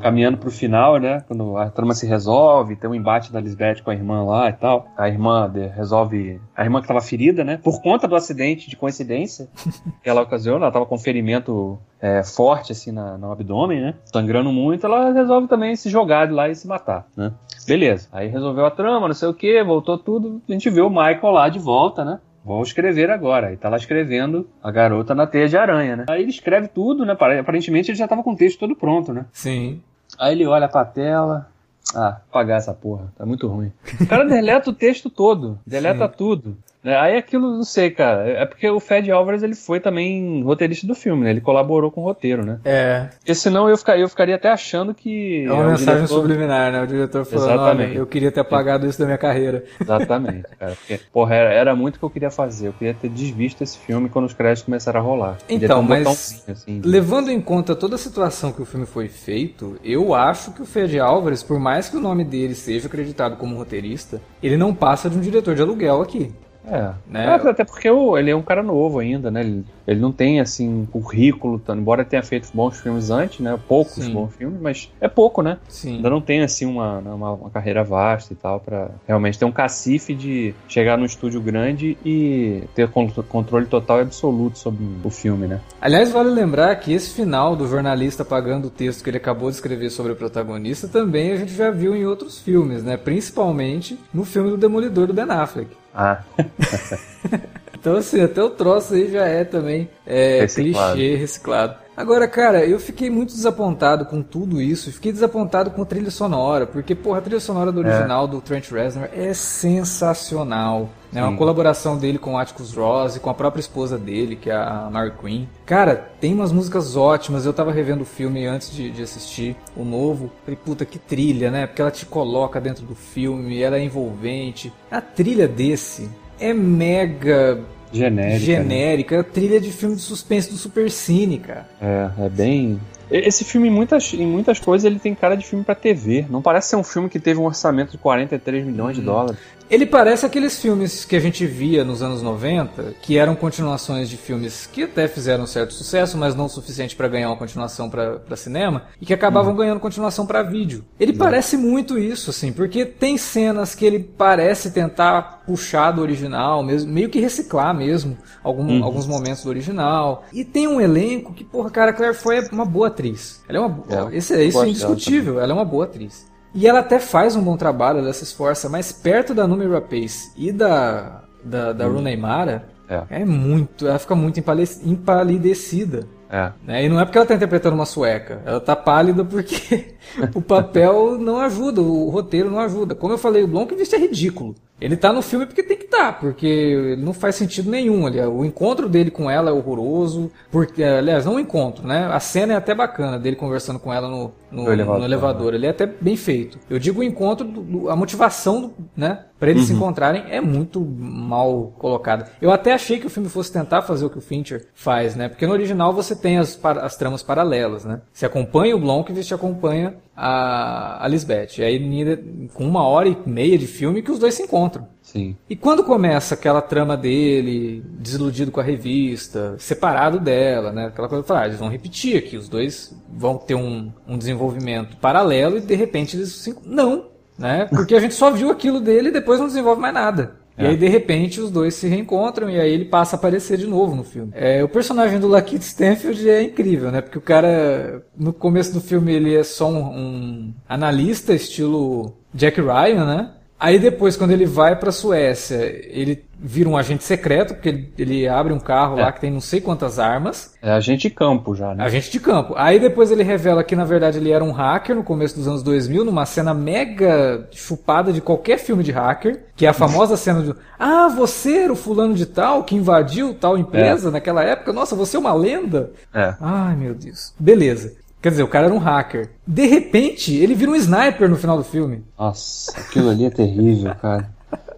[SPEAKER 2] Caminhando pro final, né? Quando a trama se resolve, tem um embate da Lisbeth com a irmã lá e tal. A irmã resolve. A irmã que tava ferida, né? Por conta do acidente de coincidência que ela ocasionou, ela tava com um ferimento é, forte assim na, no abdômen, né? Sangrando muito, ela resolve também se jogar de lá e se matar, né? Beleza. Aí resolveu a trama, não sei o que, voltou tudo. A gente vê o Michael lá de volta, né? Vou escrever agora. E tá lá escrevendo a garota na teia de aranha, né? Aí ele escreve tudo, né? Aparentemente ele já tava com o texto todo pronto, né?
[SPEAKER 1] Sim.
[SPEAKER 2] Aí ele olha pra tela. Ah, apagar essa porra, tá muito ruim. O cara deleta o texto todo, deleta Sim. tudo. É, aí aquilo, não sei, cara. É porque o Fed Alvarez ele foi também roteirista do filme, né? Ele colaborou com o roteiro, né?
[SPEAKER 1] É.
[SPEAKER 2] Porque senão eu ficaria, eu ficaria até achando que.
[SPEAKER 1] É uma é mensagem diretor... subliminar, né? O diretor falando, Exatamente. eu queria ter apagado isso da minha carreira.
[SPEAKER 2] Exatamente, cara. Porque, porra, era, era, muito o que eu queria fazer. Eu queria ter desvisto esse filme quando os créditos começaram a rolar.
[SPEAKER 1] Então, um mas assim, levando em conta toda a situação que o filme foi feito, eu acho que o Fed Alvarez, por mais que o nome dele seja acreditado como roteirista, ele não passa de um diretor de aluguel aqui.
[SPEAKER 2] É, né? É, até porque ele é um cara novo ainda, né? Ele, ele não tem, assim, currículo, embora tenha feito bons filmes antes, né? Poucos Sim. bons filmes, mas é pouco, né?
[SPEAKER 1] Sim.
[SPEAKER 2] Ainda não tem, assim, uma, né, uma, uma, carreira vasta e tal, para realmente ter um cacife de chegar num estúdio grande e ter controle total e absoluto sobre o filme, né?
[SPEAKER 1] Aliás, vale lembrar que esse final do jornalista pagando o texto que ele acabou de escrever sobre o protagonista também a gente já viu em outros filmes, né? Principalmente no filme do Demolidor do Ben Affleck.
[SPEAKER 2] Ah.
[SPEAKER 1] então, assim, até o troço aí já é também é, reciclado. clichê, reciclado. Agora, cara, eu fiquei muito desapontado com tudo isso. Fiquei desapontado com a trilha sonora, porque, porra, a trilha sonora do é. original é. do Trent Reznor é sensacional. É uma colaboração dele com o Atticus Ross e com a própria esposa dele, que é a Mary Queen. Cara, tem umas músicas ótimas. Eu tava revendo o filme antes de, de assistir o novo. Falei, puta, que trilha, né? Porque ela te coloca dentro do filme, ela é envolvente. A trilha desse é mega
[SPEAKER 2] genérica.
[SPEAKER 1] Genérica, né? trilha de filme de suspense do Super Cine, cara.
[SPEAKER 2] É, é bem. Esse filme, em muitas, em muitas coisas, ele tem cara de filme para TV. Não parece ser um filme que teve um orçamento de 43 milhões de dólares.
[SPEAKER 1] Ele parece aqueles filmes que a gente via nos anos 90, que eram continuações de filmes que até fizeram certo sucesso, mas não o suficiente para ganhar uma continuação para cinema, e que acabavam uhum. ganhando continuação para vídeo. Ele uhum. parece muito isso, assim, porque tem cenas que ele parece tentar puxar do original, mesmo, meio que reciclar mesmo algum, uhum. alguns momentos do original. E tem um elenco que, porra, cara, Claire Foy é uma boa atriz. Ela é uma. É, esse, isso é indiscutível, ela é uma boa atriz. E ela até faz um bom trabalho, ela se esforça, mas perto da Numi Rapace e da, da, da hum. Mara, é. é. muito. Ela fica muito empalidecida.
[SPEAKER 2] É.
[SPEAKER 1] Né? E não é porque ela está interpretando uma sueca, ela está pálida porque o papel não ajuda, o roteiro não ajuda. Como eu falei, o Blomqvist é ridículo. Ele tá no filme porque tem que estar, tá, porque não faz sentido nenhum. Ali. O encontro dele com ela é horroroso. Porque, aliás, não o encontro, né? A cena é até bacana dele conversando com ela no, no, no elevador. No elevador. Ele é até bem feito. Eu digo o encontro, do, a motivação, do, né? Pra eles uhum. se encontrarem é muito mal colocada. Eu até achei que o filme fosse tentar fazer o que o Fincher faz, né? Porque no original você tem as, as tramas paralelas, né? Você acompanha o Blomqvist e acompanha a, a Lisbeth. E aí, com uma hora e meia de filme, que os dois se encontram.
[SPEAKER 2] Sim.
[SPEAKER 1] E quando começa aquela trama dele, desiludido com a revista, separado dela, né? Aquela coisa, ah, eles vão repetir aqui, os dois vão ter um, um desenvolvimento paralelo e de repente eles se... Não, né? Porque a gente só viu aquilo dele e depois não desenvolve mais nada. É. E aí, de repente, os dois se reencontram e aí ele passa a aparecer de novo no filme. É, o personagem do Lakeith Stanfield é incrível, né? Porque o cara, no começo do filme, ele é só um, um analista, estilo Jack Ryan, né? Aí depois, quando ele vai pra Suécia, ele vira um agente secreto, porque ele, ele abre um carro é. lá que tem não sei quantas armas.
[SPEAKER 2] É agente de campo já, né?
[SPEAKER 1] Agente de campo. Aí depois ele revela que, na verdade, ele era um hacker no começo dos anos 2000, numa cena mega chupada de qualquer filme de hacker, que é a famosa cena de Ah, você era o fulano de tal que invadiu tal empresa é. naquela época? Nossa, você é uma lenda?
[SPEAKER 2] É.
[SPEAKER 1] Ai, meu Deus. Beleza. Quer dizer, o cara era um hacker. De repente, ele vira um sniper no final do filme.
[SPEAKER 2] Nossa, aquilo ali é terrível, cara.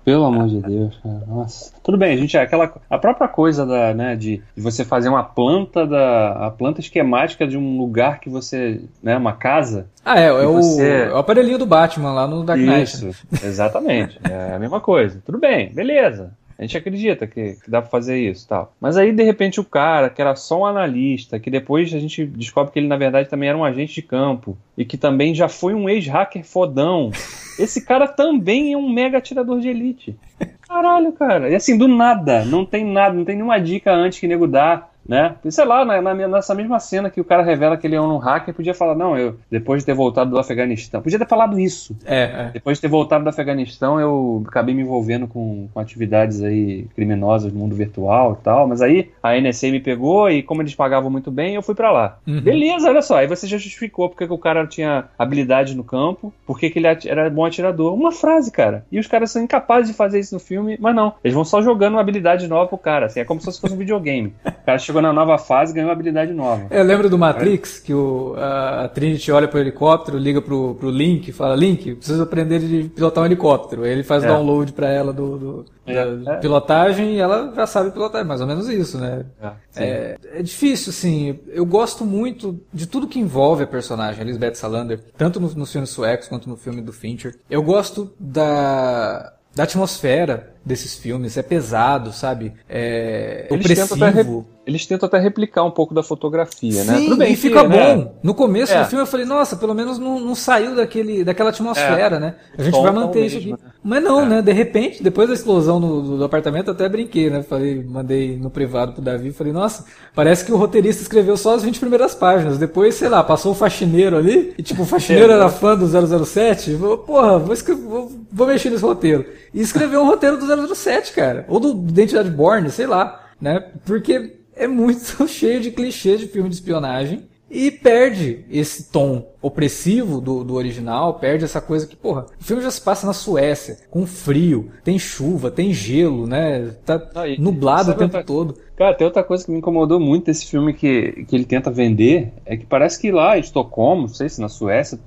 [SPEAKER 2] Pelo amor de Deus, cara. Nossa. Tudo bem, a gente é aquela a própria coisa da, né, de, de, você fazer uma planta da a planta esquemática de um lugar que você, né, uma casa.
[SPEAKER 1] Ah, é, é o, você... é o aparelhinho do Batman lá no Dark Knight.
[SPEAKER 2] Isso, exatamente. é a mesma coisa. Tudo bem, beleza. A gente acredita que, que dá para fazer isso tal. Mas aí, de repente, o cara, que era só um analista, que depois a gente descobre que ele, na verdade, também era um agente de campo, e que também já foi um ex-hacker fodão. Esse cara também é um mega atirador de elite. Caralho, cara. E assim, do nada, não tem nada, não tem nenhuma dica antes que nego dá né? sei lá, na, na, nessa mesma cena que o cara revela que ele é um hacker, podia falar, não, eu, depois de ter voltado do Afeganistão, podia ter falado isso.
[SPEAKER 1] É, é.
[SPEAKER 2] Depois de ter voltado do Afeganistão, eu acabei me envolvendo com, com atividades aí criminosas no mundo virtual e tal, mas aí a NSA me pegou e como eles pagavam muito bem, eu fui para lá. Uhum. Beleza, olha só, aí você já justificou porque que o cara tinha habilidade no campo, porque que ele era bom atirador. Uma frase, cara. E os caras são incapazes de fazer isso no filme, mas não. Eles vão só jogando uma habilidade nova pro cara, assim, é como se fosse um videogame. O cara chegou chegou na nova fase ganhou uma habilidade nova.
[SPEAKER 1] Eu lembro do Matrix, que o, a Trinity olha pro helicóptero, liga pro, pro Link, fala, Link, preciso aprender a pilotar um helicóptero. Aí ele faz é. download para ela do, do é, da é. pilotagem e ela já sabe pilotar, é mais ou menos isso, né? É, é, é, difícil, assim. Eu gosto muito de tudo que envolve a personagem, a Lisbeth Salander, tanto nos no filmes suecos quanto no filme do Fincher. Eu gosto da, da atmosfera desses filmes, é pesado, sabe? É
[SPEAKER 2] Eles opressivo. Eles tentam até replicar um pouco da fotografia,
[SPEAKER 1] né?
[SPEAKER 2] Sim,
[SPEAKER 1] Tudo bem, e fica que, né? bom. Né? No começo é. do filme eu falei, nossa, pelo menos não, não saiu daquele, daquela atmosfera, é. né? A gente vai manter isso aqui. Né? Mas não, é. né? De repente, depois da explosão do, do, apartamento, até brinquei, né? Falei, mandei no privado pro Davi, falei, nossa, parece que o roteirista escreveu só as 20 primeiras páginas. Depois, sei lá, passou o faxineiro ali, e tipo, o faxineiro era fã do 007. Vou, porra, vou, vou, vou mexer nesse roteiro. E escreveu um roteiro do 007, cara. Ou do Identidade Born, sei lá, né? Porque é muito cheio de clichês de filme de espionagem e perde esse tom opressivo do, do original, perde essa coisa que, porra, o filme já se passa na Suécia, com frio, tem chuva, tem gelo, né? Tá ah, e, nublado o tempo outra, todo.
[SPEAKER 2] Cara, tem outra coisa que me incomodou muito desse filme que, que ele tenta vender, é que parece que lá em Estocolmo, não sei se na Suécia,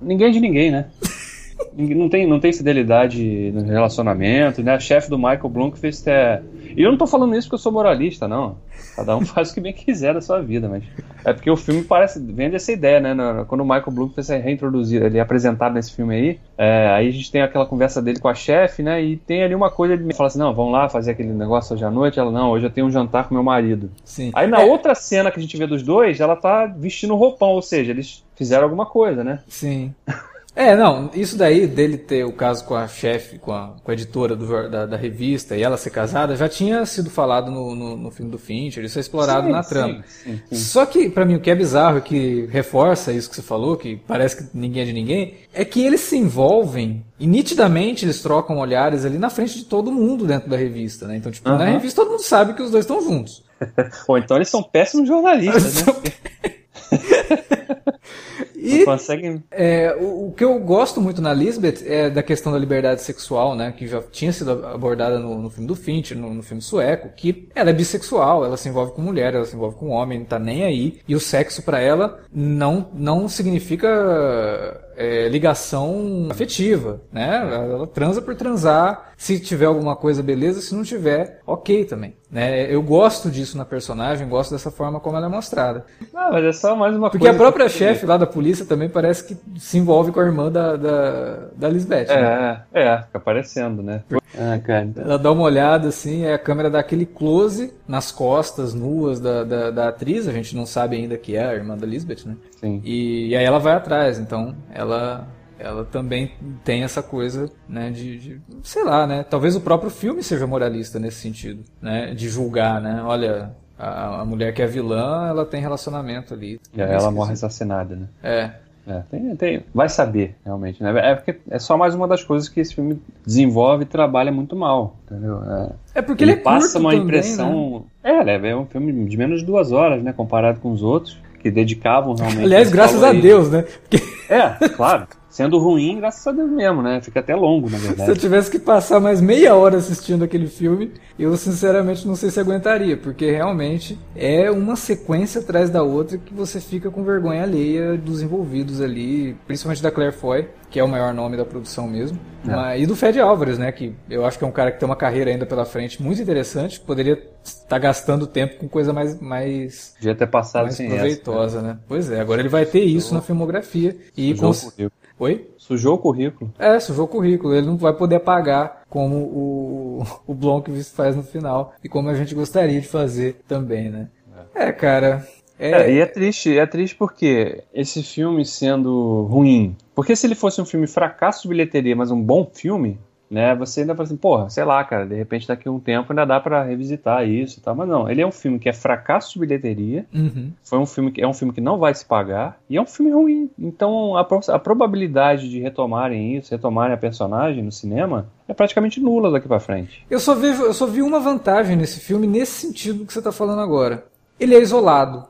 [SPEAKER 2] ninguém é de ninguém, né? não tem, não tem fidelidade no relacionamento, né? A chefe do Michael Blomqvist é. E eu não tô falando isso porque eu sou moralista, não. Cada um faz o que bem quiser da sua vida, mas. É porque o filme parece. vende essa ideia, né? Quando o Michael Blomqvist é reintroduzido, ele é apresentado nesse filme aí, é, aí a gente tem aquela conversa dele com a chefe, né? E tem ali uma coisa, ele fala assim: não, vamos lá fazer aquele negócio hoje à noite. Ela, não, hoje eu tenho um jantar com meu marido.
[SPEAKER 1] Sim.
[SPEAKER 2] Aí na é. outra cena que a gente vê dos dois, ela tá vestindo roupão, ou seja, eles fizeram alguma coisa, né?
[SPEAKER 1] Sim. É, não, isso daí dele ter o caso com a chefe, com a, com a editora do, da, da, revista e ela ser casada, já tinha sido falado no, no, no filme do Fincher, isso é explorado sim, na trama. Sim, sim, Só que, para mim, o que é bizarro, que reforça isso que você falou, que parece que ninguém é de ninguém, é que eles se envolvem e nitidamente eles trocam olhares ali na frente de todo mundo dentro da revista, né? Então, tipo, uhum. na revista todo mundo sabe que os dois estão juntos.
[SPEAKER 2] Ou então eles são péssimos jornalistas, né?
[SPEAKER 1] E conseguem... é, o, o, que eu gosto muito na Lisbeth é da questão da liberdade sexual, né? Que já tinha sido abordada no, no filme do Fincher, no, no, filme sueco, que ela é bissexual, ela se envolve com mulher, ela se envolve com homem, não tá nem aí. E o sexo para ela não, não significa é, ligação afetiva, né? Ela, transa por transar. Se tiver alguma coisa, beleza. Se não tiver, ok também. Né? Eu gosto disso na personagem, gosto dessa forma como ela é mostrada.
[SPEAKER 2] Ah, mas é só mais uma
[SPEAKER 1] Porque
[SPEAKER 2] coisa.
[SPEAKER 1] a própria chefe lá da polícia também parece que se envolve com a irmã da, da, da Lisbeth. né?
[SPEAKER 2] É, é, fica aparecendo, né? Ah, cara.
[SPEAKER 1] Ela dá uma olhada assim, aí a câmera dá aquele close nas costas nuas da, da, da atriz, a gente não sabe ainda que é a irmã da Lisbeth, né?
[SPEAKER 2] Sim.
[SPEAKER 1] E, e aí ela vai atrás, então ela ela também tem essa coisa, né, de, de- sei lá, né, talvez o próprio filme seja moralista nesse sentido, né, de julgar, né, olha, a, a mulher que é vilã, ela tem relacionamento ali.
[SPEAKER 2] E aí ela morre assassinada, né?
[SPEAKER 1] É,
[SPEAKER 2] É, tem, tem, vai saber, realmente, né? É porque é só mais uma das coisas que esse filme desenvolve e trabalha muito mal, entendeu? É,
[SPEAKER 1] é porque ele, é
[SPEAKER 2] passa
[SPEAKER 1] curto
[SPEAKER 2] uma
[SPEAKER 1] também, né?
[SPEAKER 2] impressão. É, né? é um filme de menos de duas horas, né? Comparado com os outros, que dedicavam realmente.
[SPEAKER 1] Aliás, graças a
[SPEAKER 2] aí.
[SPEAKER 1] Deus, né? Porque
[SPEAKER 2] É, claro. Sendo ruim, graças a Deus mesmo, né? Fica até longo, na
[SPEAKER 1] se eu
[SPEAKER 2] verdade.
[SPEAKER 1] tivesse que passar mais meia hora assistindo aquele filme, eu sinceramente não sei se aguentaria, porque realmente é uma sequência atrás da outra que você fica com vergonha alheia dos envolvidos ali, principalmente da Claire Foy, que é o maior nome da produção mesmo,
[SPEAKER 2] É.
[SPEAKER 1] Mas- e do Fed Álvares, né, que eu acho que é um cara que tem uma carreira ainda pela frente muito interessante, poderia estar gastando tempo com coisa mais, mais,
[SPEAKER 2] Podia ter passado
[SPEAKER 1] mais
[SPEAKER 2] sem essa.
[SPEAKER 1] proveitosa, né? Pois é, agora ele vai ter isso na filmografia e
[SPEAKER 2] currículo.
[SPEAKER 1] Oi?
[SPEAKER 2] Sujou o currículo.
[SPEAKER 1] É, sujou o currículo. Ele não vai poder apagar como o, o Blomqvist faz no final e como a gente gostaria de fazer também, né? É, cara.
[SPEAKER 2] É,
[SPEAKER 1] É,
[SPEAKER 2] e é triste, é triste porque esse filme sendo ruim. Porque se ele fosse um filme fracasso de bilheteria, mas um bom filme, né? Você ainda fala assim, porra, sei lá, cara, de repente daqui a um tempo ainda dá pra revisitar isso tal. Mas não, ele é um filme que é fracasso de bilheteria.
[SPEAKER 1] uhum.
[SPEAKER 2] Foi um filme que é um filme que não vai se pagar e é um filme ruim. Então a, a probabilidade de retomarem isso, retomarem a personagem no cinema é praticamente nula daqui pra frente.
[SPEAKER 1] Eu só vejo, eu só vi uma vantagem nesse filme nesse sentido que você tá falando agora. Ele é isolado.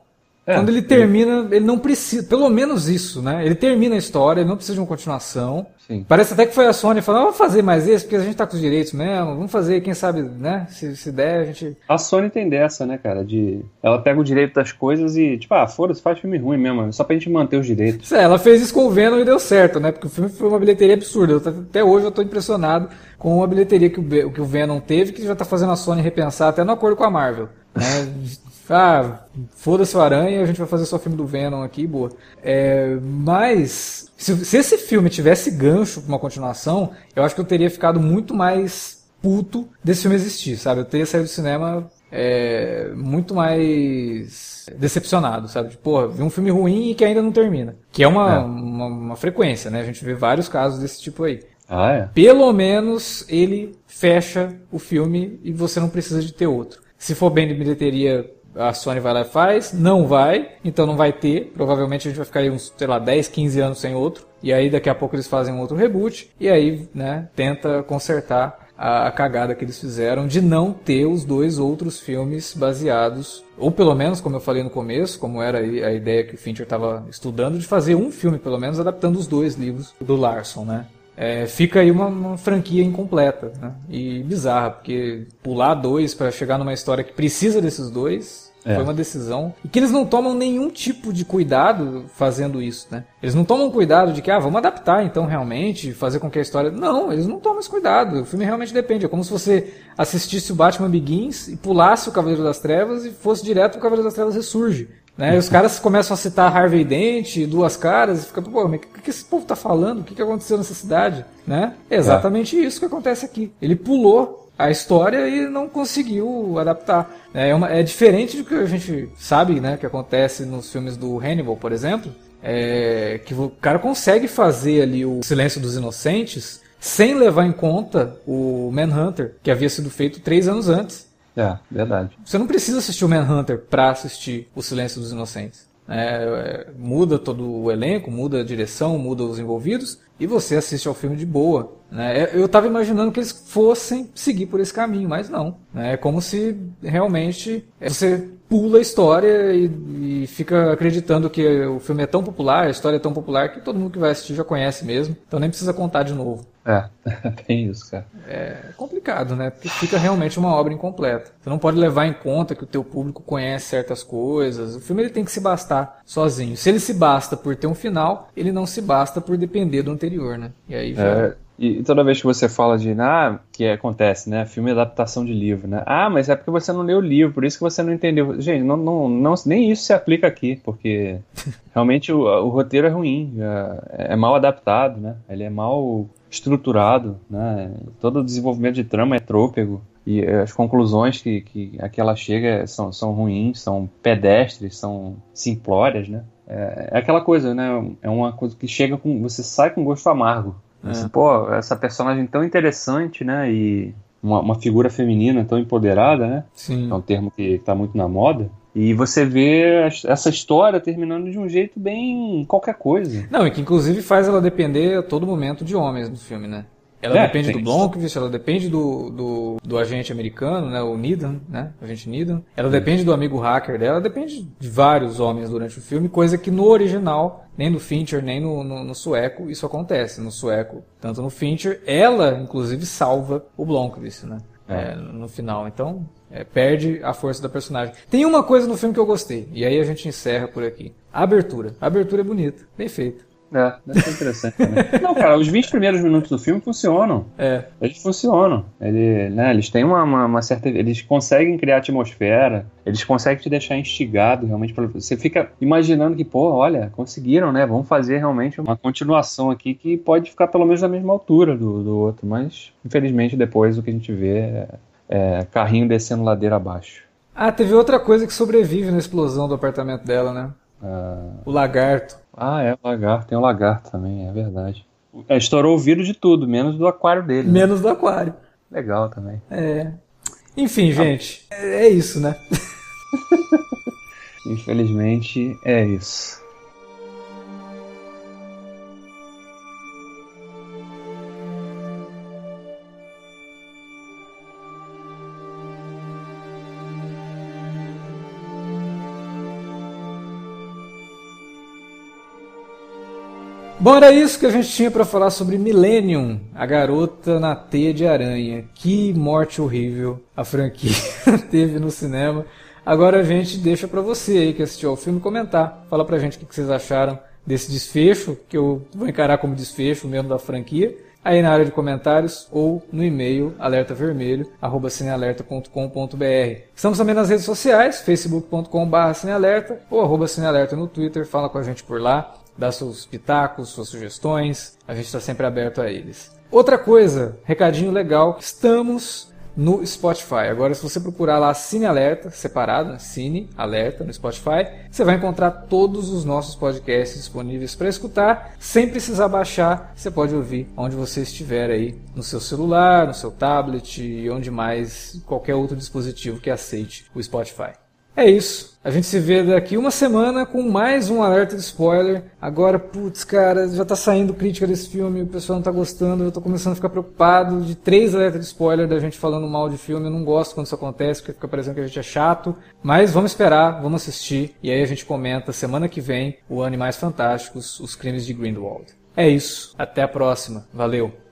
[SPEAKER 2] É,
[SPEAKER 1] Quando ele termina, ele não precisa, pelo menos isso, né? Ele termina a história, ele não precisa de uma continuação.
[SPEAKER 2] Sim.
[SPEAKER 1] Parece até que foi a Sony falando, "Ah, vamos fazer mais esse, porque a gente tá com os direitos mesmo, vamos fazer, quem sabe, né? Se, se der, a gente.
[SPEAKER 2] A Sony tem dessa, né, cara? De ela pega o direito das coisas e tipo, ah, foda-se, faz filme ruim mesmo, só pra gente manter os direitos.
[SPEAKER 1] É, ela fez isso com o Venom e deu certo, né? Porque o filme foi uma bilheteria absurda. Eu até hoje eu tô impressionado com a bilheteria que o, que o Venom teve, que já tá fazendo a Sony repensar até no acordo com a Marvel. Né? ah, foda-se o Aranha, a gente vai fazer só filme do Venom aqui, boa. É, mas, se, se esse filme tivesse gancho pra uma continuação, eu acho que eu teria ficado muito mais puto desse filme existir, sabe? Eu teria saído do cinema é, muito mais decepcionado, sabe? Tipo, porra, vi um filme ruim e que ainda não termina. Que é uma,
[SPEAKER 2] É.
[SPEAKER 1] uma, uma frequência, né? A gente vê vários casos desse tipo aí.
[SPEAKER 2] Ah, é?
[SPEAKER 1] Pelo menos ele fecha o filme e você não precisa de ter outro. Se for bem de bilheteria, a Sony vai lá e faz. Não vai, então não vai ter. Provavelmente a gente vai ficar aí uns, sei lá, 10, 15 anos sem outro. E aí daqui a pouco eles fazem um outro reboot. E aí, né, tenta consertar a, a cagada que eles fizeram de não ter os dois outros filmes baseados, ou pelo menos, como eu falei no começo, como era a ideia que o Fincher estava estudando, de fazer um filme, pelo menos, adaptando os dois livros do Larson, né? É, fica aí uma, uma franquia incompleta né? e bizarra, porque pular dois para chegar numa história que precisa desses dois
[SPEAKER 2] É.
[SPEAKER 1] foi uma decisão e que eles não tomam nenhum tipo de cuidado fazendo isso, né? Eles não tomam cuidado de que ah vamos adaptar então realmente fazer com que a história não, eles não tomam esse cuidado. O filme realmente depende. É como se você assistisse o Batman Begins e pulasse o Cavaleiro das Trevas e fosse direto pro Cavaleiro das Trevas ressurge. Né? E os caras começam a citar Harvey Dent, duas caras, e fica, pô, mas o que, que esse povo tá falando? O que, que aconteceu nessa cidade? Né? É exatamente isso que acontece aqui. Ele pulou a história e não conseguiu adaptar. É, uma- é diferente do que a gente sabe, né, que acontece nos filmes do Hannibal, por exemplo, é, que o cara consegue fazer ali o Silêncio dos Inocentes sem levar em conta o Manhunter, que havia sido feito três anos antes.
[SPEAKER 2] É, verdade.
[SPEAKER 1] Você não precisa assistir o Manhunter pra assistir O Silêncio dos Inocentes. É, é, muda todo o elenco, muda a direção, muda os envolvidos e você assiste ao filme de boa. né? Eu estava imaginando que eles fossem seguir por esse caminho, mas não. né? É como se realmente é, você pula a história e, e fica acreditando que o filme é tão popular, a história é tão popular que todo mundo que vai assistir já conhece mesmo. Então nem precisa contar de novo.
[SPEAKER 2] É, tem isso, cara.
[SPEAKER 1] É complicado, né? Porque fica realmente uma obra incompleta. Você não pode levar em conta que o teu público conhece certas coisas. O filme ele tem que se bastar sozinho. Se ele se basta por ter um final, ele não se basta por depender do anterior, né? E aí já...
[SPEAKER 2] É, E toda vez que você fala de, ah, que acontece, né? Filme é adaptação de livro, né? Ah, mas é porque você não leu o livro, por isso que você não entendeu. Gente, não, não, não nem isso se aplica aqui, porque realmente o, o roteiro é ruim, é, é mal adaptado, né? Ele é mal estruturado, né? Todo o desenvolvimento de trama é trôpego e as conclusões que, que a que ela chega são, são ruins, são pedestres, são simplórias, né? É, é, aquela coisa, né? É uma coisa que chega com. Você sai com gosto amargo. É. Você, pô, essa personagem tão interessante, né? E uma, uma, figura feminina tão empoderada, né?
[SPEAKER 1] Sim.
[SPEAKER 2] É um termo que está muito na moda. E você vê essa história terminando de um jeito bem qualquer coisa.
[SPEAKER 1] Não, e que inclusive faz ela depender a todo momento de homens no filme, né? Ela é, depende do Blomqvist, ela depende do, do, do, agente americano, né, o Needham, né, o agente Needham. Ela depende do amigo hacker dela, depende de vários homens durante o filme, coisa que no original, nem no Fincher, nem no, no, no sueco, isso acontece. No sueco, tanto no Fincher, ela, inclusive, salva o Blomqvist, né, é. É, no final. Então, é, perde a força da personagem. Tem uma coisa no filme que eu gostei, e aí a gente encerra por aqui. A abertura. A abertura é bonita, bem feita.
[SPEAKER 2] É, deve ser interessante também. Não, cara, os 20 primeiros minutos do filme funcionam.
[SPEAKER 1] É.
[SPEAKER 2] Eles funcionam. Ele, né, eles têm uma, uma, uma, certa. Eles conseguem criar atmosfera, eles conseguem te deixar instigado realmente. Pra, você fica imaginando que, pô, olha, conseguiram, né? Vamos fazer realmente uma continuação aqui que pode ficar pelo menos na mesma altura do, do outro. Mas, infelizmente, depois o que a gente vê é, é carrinho descendo ladeira abaixo.
[SPEAKER 1] Ah, teve outra coisa que sobrevive na explosão do apartamento dela, né?
[SPEAKER 2] Ah.
[SPEAKER 1] O lagarto.
[SPEAKER 2] Ah, é, o lagarto. Tem o lagarto também, é verdade. É, estourou o vidro de tudo, menos do aquário dele.
[SPEAKER 1] Né? Menos do aquário.
[SPEAKER 2] Legal também.
[SPEAKER 1] É. Enfim, gente, é, é isso, né?
[SPEAKER 2] Infelizmente, é isso.
[SPEAKER 1] Bom, era isso que a gente tinha para falar sobre Millennium, a garota na teia de aranha. Que morte horrível a franquia teve no cinema. Agora a gente deixa para você aí que assistiu ao filme comentar. Fala pra gente o que vocês acharam desse desfecho, que eu vou encarar como desfecho mesmo da franquia. Aí na área de comentários ou no e-mail alertavermelho@cinealerta.com.br. Estamos também nas redes sociais, facebook.com/cinealerta ou arroba cinealerta no Twitter. Fala com a gente por lá dá seus pitacos, suas sugestões, a gente está sempre aberto a eles. Outra coisa, recadinho legal, estamos no Spotify. Agora, se você procurar lá Cine Alerta, separado, né? Cine Alerta no Spotify, você vai encontrar todos os nossos podcasts disponíveis para escutar, sem precisar baixar. Você pode ouvir onde você estiver aí, no seu celular, no seu tablet e onde mais, qualquer outro dispositivo que aceite o Spotify. É isso. A gente se vê daqui uma semana com mais um alerta de spoiler. Agora, putz, cara, já tá saindo crítica desse filme, o pessoal não tá gostando, eu tô começando a ficar preocupado de três alertas de spoiler da gente falando mal de filme. Eu não gosto quando isso acontece, porque fica parecendo que a gente é chato. Mas vamos esperar, vamos assistir, e aí a gente comenta semana que vem o Animais Fantásticos, os crimes de Grindelwald. É isso. Até a próxima. Valeu!